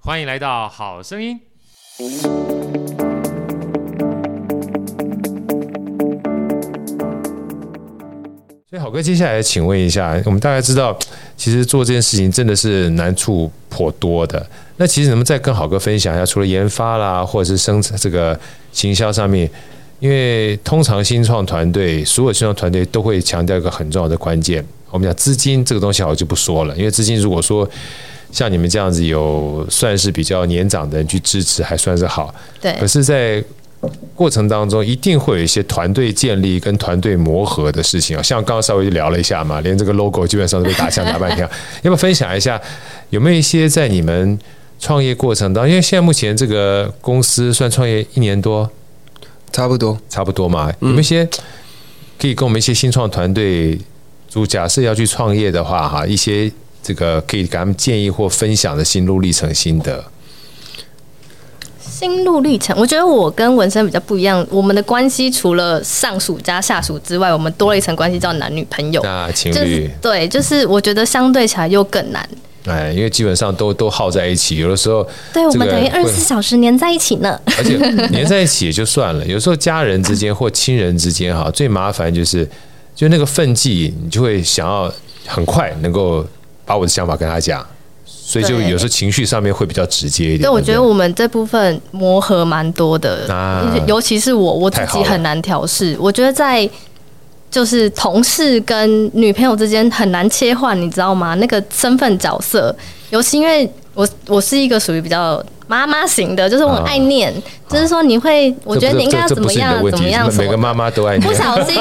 欢迎来到好声音。所以好哥，接下来请问一下，我们大概知道，其实做这件事情真的是难处颇多的。那其实能不能再跟好哥分享一下，除了研发啦，或者是生产这个行销上面？因为通常新创团队，所有新创团队都会强调一个很重要的关键，我们讲资金这个东西，我就不说了。因为资金如果说像你们这样子有算是比较年长的人去支持，还算是好。对。可是，在过程当中，一定会有一些团队建立跟团队磨合的事情啊。像刚刚稍微聊了一下嘛，连这个 logo 基本上都被打枪打半天。要不要分享一下，有没有一些在你们创业过程当中，因为现在目前这个公司算创业一年多。差不多，差不多嘛。有没有一些可以跟我们一些新创团队，如假设要去创业的话，哈，一些这个可以给他们建议或分享的心路历程心得。心路历程，我觉得我跟文生比较不一样。我们的关系除了上属加下属之外，我们多了一层关系叫男女朋友，那情侣、就是。对，就是我觉得相对起来又更难。哎，因为基本上都都耗在一起，有的时候对我们等于二十四小时黏在一起呢。而且 黏在一起也就算了，有时候家人之间或亲人之间哈，最麻烦就是就那个分际，你就会想要很快能够把我的想法跟他讲，所以就有时候情绪上面会比较直接一点。但，我觉得我们这部分磨合蛮多的，啊，尤其是我我自己很难调试。我觉得在。就是同事跟女朋友之间很难切换，你知道吗？那个身份角色，尤其因为我我是一个属于比较妈妈型的，就是我很爱念，哦、就是说你会，我觉得你应该要怎么样怎么样，每个妈妈都爱念，不小心，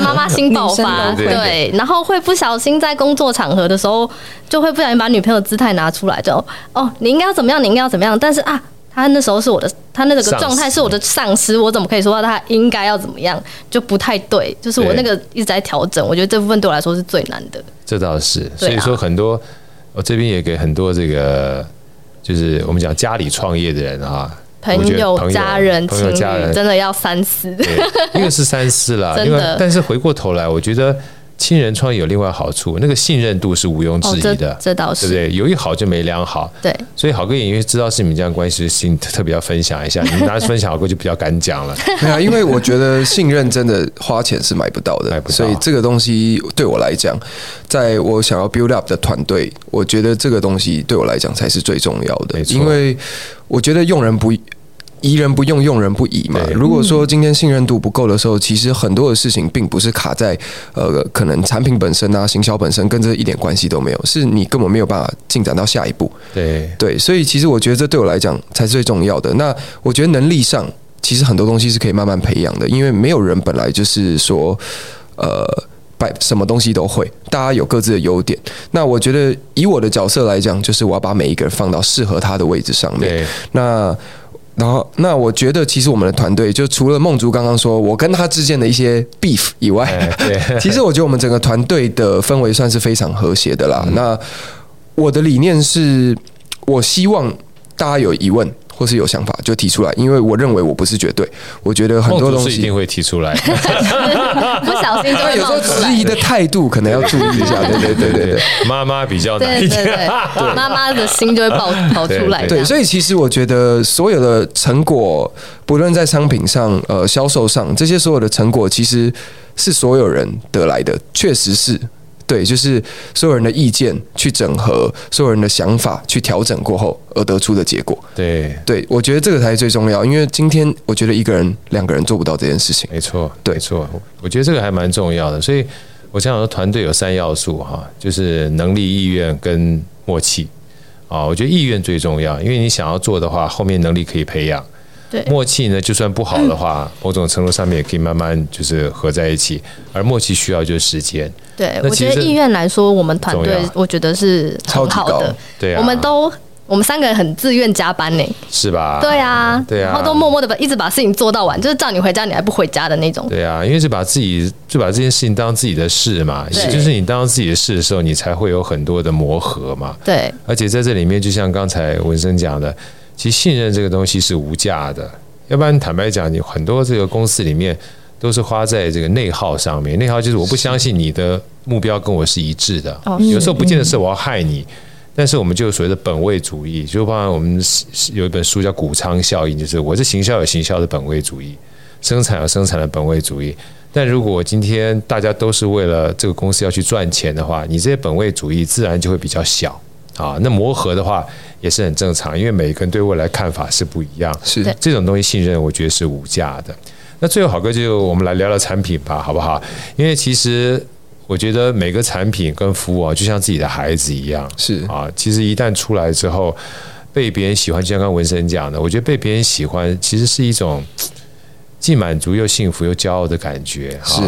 妈妈心爆发，对，然后会不小心在工作场合的时候，就会不小心把女朋友姿态拿出来，就哦，你应该要怎么样，你应该要怎么样，但是啊。他那时候是我的，他那个状态是我的上司，我怎么可以说他应该要怎么样，就不太对。就是我那个一直在调整，我觉得这部分对我来说是最难的。这倒是，所以说很多，我这边也给很多这个，就是我们讲家里创业的人啊，朋友、家人、朋友、家人，真的要三思。一个是三思了，真的。但是回过头来，我觉得。亲人创业有另外好处，那个信任度是毋庸置疑的，哦、这，这倒是，对不对？有一好就没两好，对。所以好哥也因为知道是你们这样关系，心特别要分享一下。你们拿分享，好哥就比较敢讲了。没有，因为我觉得信任真的花钱是买不到的，买不到。所以这个东西对我来讲，在我想要 build up 的团队，我觉得这个东西对我来讲才是最重要的。因为我觉得用人不。疑人不用，用人不疑嘛。如果说今天信任度不够的时候，其实很多的事情并不是卡在呃，可能产品本身啊、行销本身跟这一点关系都没有，是你根本没有办法进展到下一步。对对，所以其实我觉得这对我来讲才是最重要的。那我觉得能力上，其实很多东西是可以慢慢培养的，因为没有人本来就是说呃，摆什么东西都会，大家有各自的优点。那我觉得以我的角色来讲，就是我要把每一个人放到适合他的位置上面。那然后，那我觉得其实我们的团队就除了梦竹刚刚说我跟他之间的一些 beef 以外，其实我觉得我们整个团队的氛围算是非常和谐的啦。那我的理念是，我希望大家有疑问。或是有想法就提出来，因为我认为我不是绝对，我觉得很多东西一定会提出来，不小心就会有时候质疑的态度可能要注意一下，对对对对对，妈妈比较难。一点，对。妈妈的心就会爆跑出来。对，所以其实我觉得所有的成果，不论在商品上、呃销售上，这些所有的成果，其实是所有人得来的，确实是。对，就是所有人的意见去整合，所有人的想法去调整过后而得出的结果。对，对我觉得这个才是最重要，因为今天我觉得一个人、两个人做不到这件事情。没错，对，没错，我觉得这个还蛮重要的。所以我想说，团队有三要素哈，就是能力、意愿跟默契啊。我觉得意愿最重要，因为你想要做的话，后面能力可以培养对，默契呢，就算不好的话，某种程度上面也可以慢慢就是合在一起。而默契需要就是时间。对，我觉得意愿来说，我们团队我觉得是很好的。对啊，我们都。我们三个人很自愿加班呢，是吧？对啊，对啊，然后都默默的把一直把事情做到完，就是叫你回家你还不回家的那种。对啊，因为是把自己就把这件事情当自己的事嘛，也就是你当自己的事的时候，你才会有很多的磨合嘛。对，而且在这里面，就像刚才文生讲的，其实信任这个东西是无价的，要不然坦白讲，你很多这个公司里面都是花在这个内耗上面，内耗就是我不相信你的目标跟我是一致的，有时候不见得是我要害你。但是我们就有所谓的本位主义，就包括我们有一本书叫谷仓效应，就是我是行销有行销的本位主义，生产有生产的本位主义。但如果今天大家都是为了这个公司要去赚钱的话，你这些本位主义自然就会比较小啊。那磨合的话也是很正常，因为每个人对未来看法是不一样。是这种东西信任，我觉得是无价的。那最后好哥就我们来聊聊产品吧，好不好？因为其实。我觉得每个产品跟服务啊，就像自己的孩子一样，是啊。其实一旦出来之后，被别人喜欢，就像刚刚文生讲的，我觉得被别人喜欢，其实是一种既满足又幸福又骄傲的感觉。是，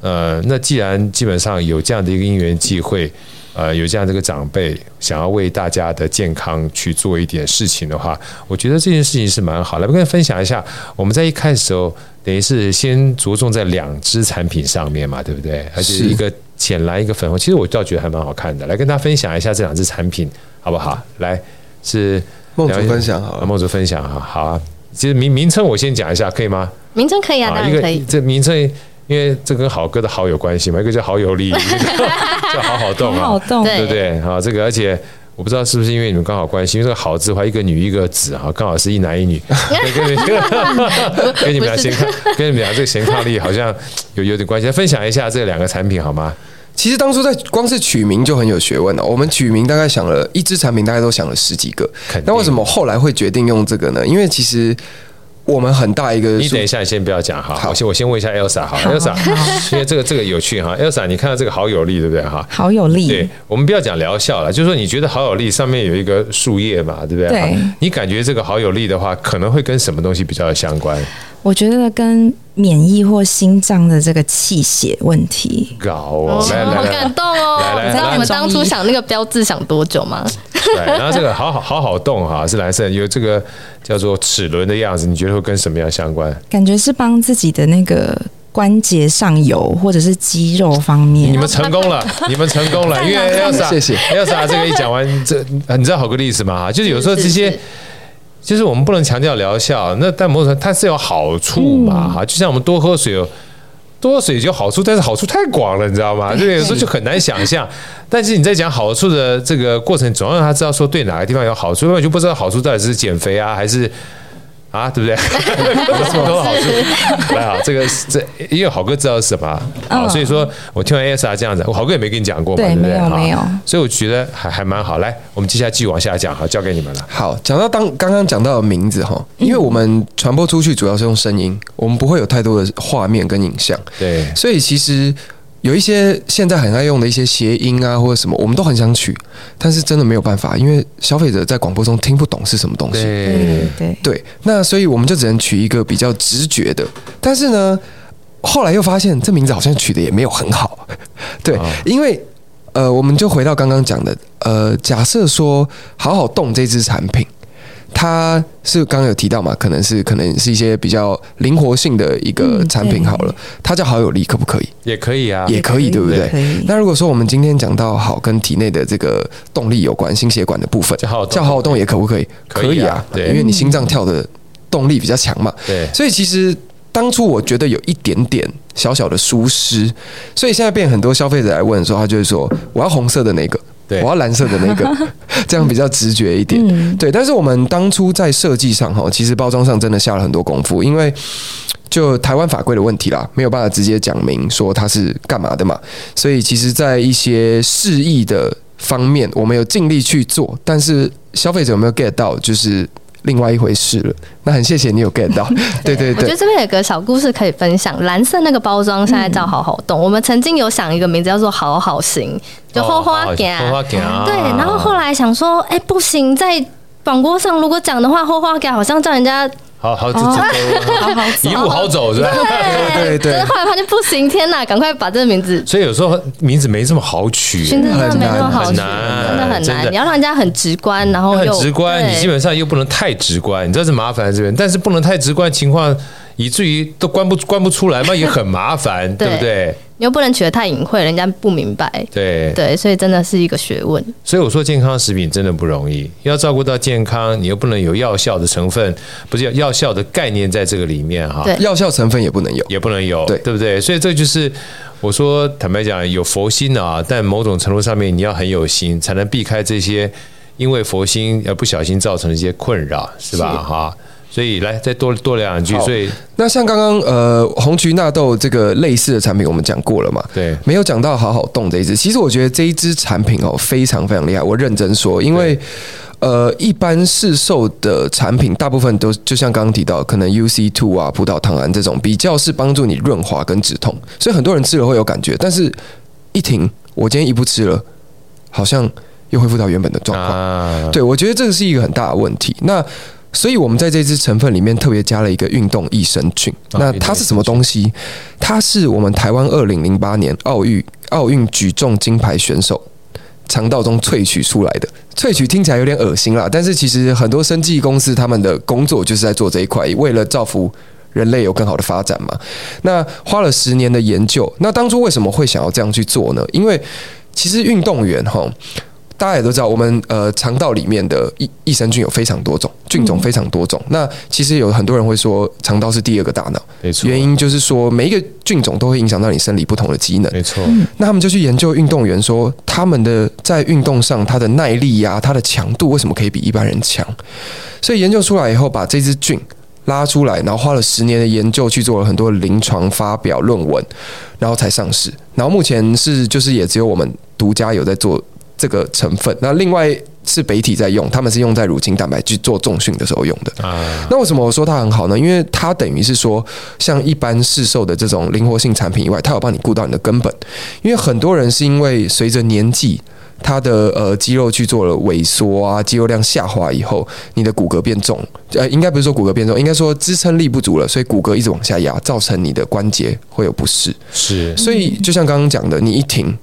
呃，那既然基本上有这样的一个因缘际会，呃，有这样的一个长辈想要为大家的健康去做一点事情的话，我觉得这件事情是蛮好的。我跟你分享一下，我们在一开始的时候。等于是先着重在两支产品上面嘛，对不对？而且一个浅蓝，一个粉红。其实我倒觉得还蛮好看的。来跟大家分享一下这两支产品，好不好？来，是梦竹分享好了，梦竹分享哈，好啊。其实名名称我先讲一下，可以吗？名称可以啊，当然可以。这名称因为这跟好哥的好有关系嘛，一个叫好有力，一个叫好好动啊，好动，对不对？啊，这个而且。我不知道是不是因为你们刚好关系，因为这个“好”字的话，一个女一个子哈，刚好是一男一女。跟你们跟你们俩先看，跟你们俩这个贤伉俪好像有有点关系。来分享一下这两个产品好吗？其实当初在光是取名就很有学问了。我们取名大概想了一支产品，大概都想了十几个。那为什么后来会决定用这个呢？因为其实。我们很大一个，你等一下，你先不要讲哈。好，我先我先问一下 Elsa 好，Elsa，因为这个这个有趣哈。Elsa，你看到这个好有力，对不对哈？好有力。对，我们不要讲疗效了，就是说你觉得好有力，上面有一个树叶嘛，对不对？对。你感觉这个好有力的话，可能会跟什么东西比较相关？我觉得跟免疫或心脏的这个气血问题。搞哦，来来来，好感动哦！来来，你知道你们当初想那个标志想多久吗？对，然后这个好好好好动哈，是蓝色，有这个叫做齿轮的样子，你觉得会跟什么样相关？感觉是帮自己的那个关节上游或者是肌肉方面。你们成功了，你们成功了，因为 Elsa，谢谢 Elsa，这个一讲完，这你知道好个例子吗？就是有时候这些。就是我们不能强调疗效，那但某种它是有好处嘛哈，就像我们多喝水多喝水就好处，但是好处太广了，你知道吗？就有时候就很难想象。但是你在讲好处的这个过程，总要让他知道说对哪个地方有好处，不然就不知道好处到底是减肥啊还是。啊，对不对？有这么多好处，来啊，这个这因为好哥知道是什么，好，所以说我听完 Elsa 这样子，我好哥也没跟你讲过嘛，对不对？没有，没有。所以我觉得还还蛮好。来，我们接下来继续往下讲，好，交给你们了。好，讲到当刚刚讲到的名字哈，因为我们传播出去主要是用声音，我们不会有太多的画面跟影像，对，所以其实。有一些现在很爱用的一些谐音啊，或者什么，我们都很想取，但是真的没有办法，因为消费者在广播中听不懂是什么东西。对对对，那所以我们就只能取一个比较直觉的。但是呢，后来又发现这名字好像取的也没有很好。对，因为呃，我们就回到刚刚讲的，呃，假设说好好动这支产品。它是刚刚有提到嘛？可能是可能是一些比较灵活性的一个产品好了。它叫好友力，可不可以？也可以啊，也可以，对不对？那如果说我们今天讲到好跟体内的这个动力有关，心血管的部分，叫好好动也可不可以？可以啊，对，因为你心脏跳的动力比较强嘛。对，所以其实当初我觉得有一点点小小的疏失，所以现在变很多消费者来问说，他就是说我要红色的那个。对，我要蓝色的那个，这样比较直觉一点。嗯、对，但是我们当初在设计上哈，其实包装上真的下了很多功夫，因为就台湾法规的问题啦，没有办法直接讲明说它是干嘛的嘛，所以其实，在一些示意的方面，我们有尽力去做，但是消费者有没有 get 到，就是。另外一回事了，那很谢谢你有 get 到，对对对。我觉得这边有个小故事可以分享，蓝色那个包装现在叫好好动，我们曾经有想一个名字叫做好好行，就花花行，花花行。对，然后后来想说，哎，不行，在广播上如果讲的话，花花行好像叫人家好好走，一路好走是吧？对对对。后来发现不行，天哪，赶快把这个名字。所以有时候名字没这么好取，真的没那么好取，真的很难。你要让人家很直观，然后很直观，你基本上又不能太直观，你知道是麻烦在这边，但是不能太直观情况，以至于都关不关不出来嘛，也很麻烦，对不对？你又不能取得太隐晦，人家不明白。对对，所以真的是一个学问。所以我说健康食品真的不容易，要照顾到健康，你又不能有药效的成分，不是药效的概念在这个里面哈。对，药效成分也不能有，也不能有，对对不对？所以这就是我说，坦白讲，有佛心啊，但某种程度上面你要很有心，才能避开这些因为佛心而不小心造成的一些困扰，是吧？哈。所以来再多多聊两句。所以那像刚刚呃红曲纳豆这个类似的产品，我们讲过了嘛？对，没有讲到好好动这一支。其实我觉得这一支产品哦非常非常厉害，我认真说，因为呃一般市售的产品大部分都就像刚刚提到，可能 UC Two 啊、葡萄糖胺这种比较是帮助你润滑跟止痛，所以很多人吃了会有感觉，但是一停，我今天一不吃了，好像又恢复到原本的状况。啊、对，我觉得这个是一个很大的问题。那所以，我们在这支成分里面特别加了一个运动益生菌。那它是什么东西？它是我们台湾二零零八年奥运奥运举重金牌选手肠道中萃取出来的。萃取听起来有点恶心啦，但是其实很多生技公司他们的工作就是在做这一块，为了造福人类有更好的发展嘛。那花了十年的研究。那当初为什么会想要这样去做呢？因为其实运动员哈。大家也都知道，我们呃肠道里面的益益生菌有非常多种，菌种非常多种。那其实有很多人会说，肠道是第二个大脑，没错。原因就是说，每一个菌种都会影响到你生理不同的机能，没错。那他们就去研究运动员，说他们的在运动上，他的耐力呀、啊，他的强度为什么可以比一般人强？所以研究出来以后，把这只菌拉出来，然后花了十年的研究去做了很多临床发表论文，然后才上市。然后目前是就是也只有我们独家有在做。这个成分，那另外是北体在用，他们是用在乳清蛋白去做重训的时候用的。啊，那为什么我说它很好呢？因为它等于是说，像一般市售的这种灵活性产品以外，它有帮你顾到你的根本。因为很多人是因为随着年纪，他的呃肌肉去做了萎缩啊，肌肉量下滑以后，你的骨骼变重，呃，应该不是说骨骼变重，应该说支撑力不足了，所以骨骼一直往下压，造成你的关节会有不适。是，所以就像刚刚讲的，你一停。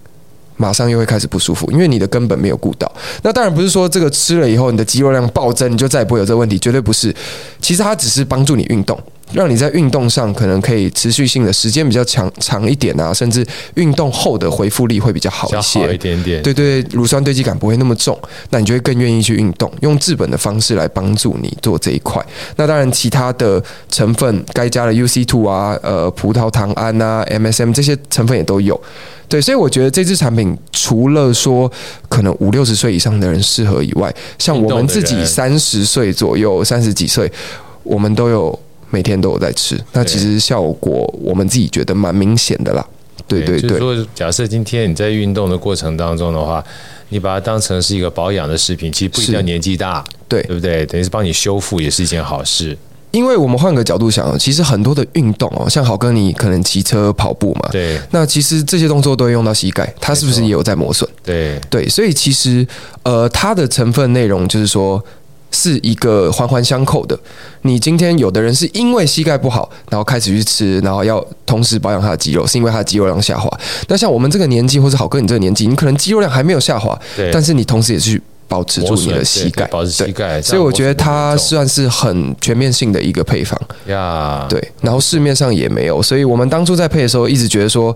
马上又会开始不舒服，因为你的根本没有顾到。那当然不是说这个吃了以后你的肌肉量暴增，你就再也不会有这个问题，绝对不是。其实它只是帮助你运动，让你在运动上可能可以持续性的时间比较长长一点啊，甚至运动后的恢复力会比较好一些，好一点点。对对，乳酸堆积感不会那么重，那你就会更愿意去运动，用治本的方式来帮助你做这一块。那当然，其他的成分该加的 UC two 啊，呃，葡萄糖胺啊，MSM 这些成分也都有。对，所以我觉得这支产品除了说可能五六十岁以上的人适合以外，像我们自己三十岁左右、三十几岁，我们都有每天都有在吃。那其实效果我们自己觉得蛮明显的啦。对对对，就是说，假设今天你在运动的过程当中的话，你把它当成是一个保养的食品，其实不一定要年纪大，对对不对？等于是帮你修复也是一件好事。因为我们换个角度想，其实很多的运动哦，像好哥你可能骑车跑步嘛，对，那其实这些动作都会用到膝盖，它是不是也有在磨损？对对，所以其实呃，它的成分内容就是说是一个环环相扣的。你今天有的人是因为膝盖不好，然后开始去吃，然后要同时保养他的肌肉，是因为他的肌肉量下滑。那像我们这个年纪，或是好哥你这个年纪，你可能肌肉量还没有下滑，对，但是你同时也去。保持住你的膝盖，保持膝盖，所以我觉得它算是很全面性的一个配方呀。对，然后市面上也没有，所以我们当初在配的时候，一直觉得说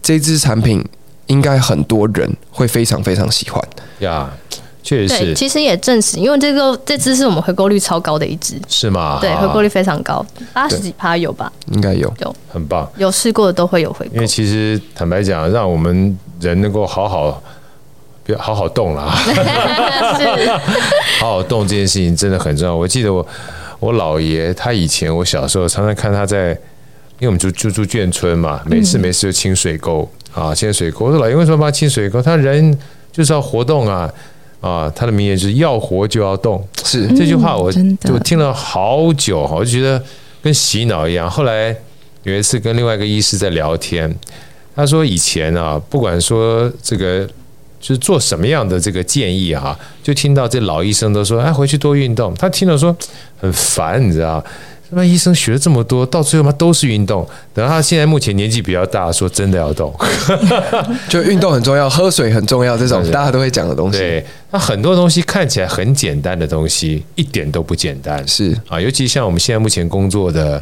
这支产品应该很多人会非常非常喜欢呀。确实是，其实也证实，因为这个这支是我们回购率超高的一支，是吗？对，回购率非常高，八十几趴有吧？应该有，有，很棒。有试过的都会有回购，因为其实坦白讲，让我们人能够好好。好好动了，好好动这件事情真的很重要。我记得我我姥爷他以前我小时候常常看他在，因为我们住住住眷村嘛，每次没事就清水沟啊，清水沟。我说老爷为什么帮清水沟？他人就是要活动啊啊！他的名言就是要活就要动，是这句话我就听了好久，我就觉得跟洗脑一样。后来有一次跟另外一个医师在聊天，他说以前啊，不管说这个。就是做什么样的这个建议哈，就听到这老医生都说，哎，回去多运动。他听了说很烦，你知道，那医生学了这么多，到最后嘛都是运动。等到他现在目前年纪比较大，说真的要动，就运动很重要，喝水很重要，这种大家都会讲的东西。对，那很多东西看起来很简单的东西，一点都不简单。是啊，尤其像我们现在目前工作的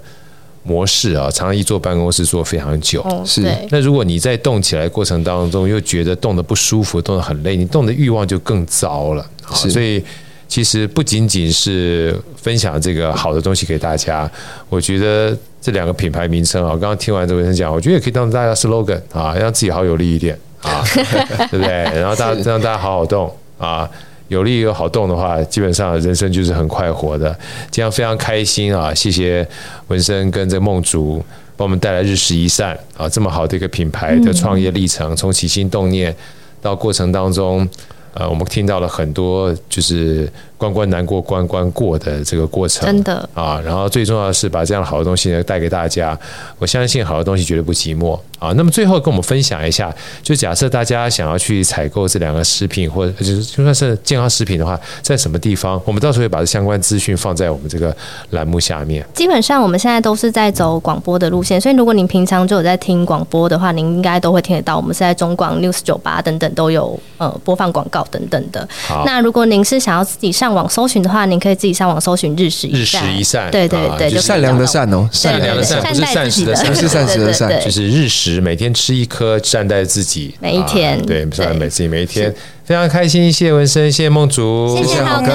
模式啊，常常一坐办公室坐非常久。哦、是。那如果你在动起来过程当中又觉得动得不舒服，动得很累，你动的欲望就更糟了。是。所以。其实不仅仅是分享这个好的东西给大家，我觉得这两个品牌名称啊，刚刚听完这文生讲，我觉得也可以当大家 slogan 啊，让自己好有力一点啊，对不对？然后大家让大家好好动啊，有力又好动的话，基本上人生就是很快活的。这样非常开心啊！谢谢文生跟这个梦竹帮我们带来日食一善啊，这么好的一个品牌的创业历程，从起心动念到过程当中。呃，我们听到了很多，就是关关难过关关过的这个过程，真的啊。然后最重要的是把这样好的东西呢带给大家。我相信好的东西绝对不寂寞啊。那么最后跟我们分享一下，就假设大家想要去采购这两个食品，或者就是就算是健康食品的话，在什么地方？我们到时候会把这相关资讯放在我们这个栏目下面。基本上我们现在都是在走广播的路线，所以如果您平常就有在听广播的话，您应该都会听得到。我们是在中广 News 九八等等都有呃播放广告。等等的。那如果您是想要自己上网搜寻的话，您可以自己上网搜寻日食一。日食一善，对对对，就善良的善哦，善良的善，不是膳食的善，不是膳食的善，就是日食，每天吃一颗，善待自己，每一天，对，善待自己每一天，非常开心，谢谢文生，谢谢梦竹，谢谢好哥，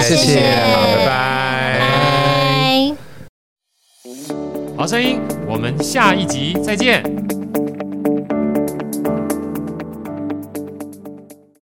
谢谢，好，拜拜，拜拜。好声音，我们下一集再见。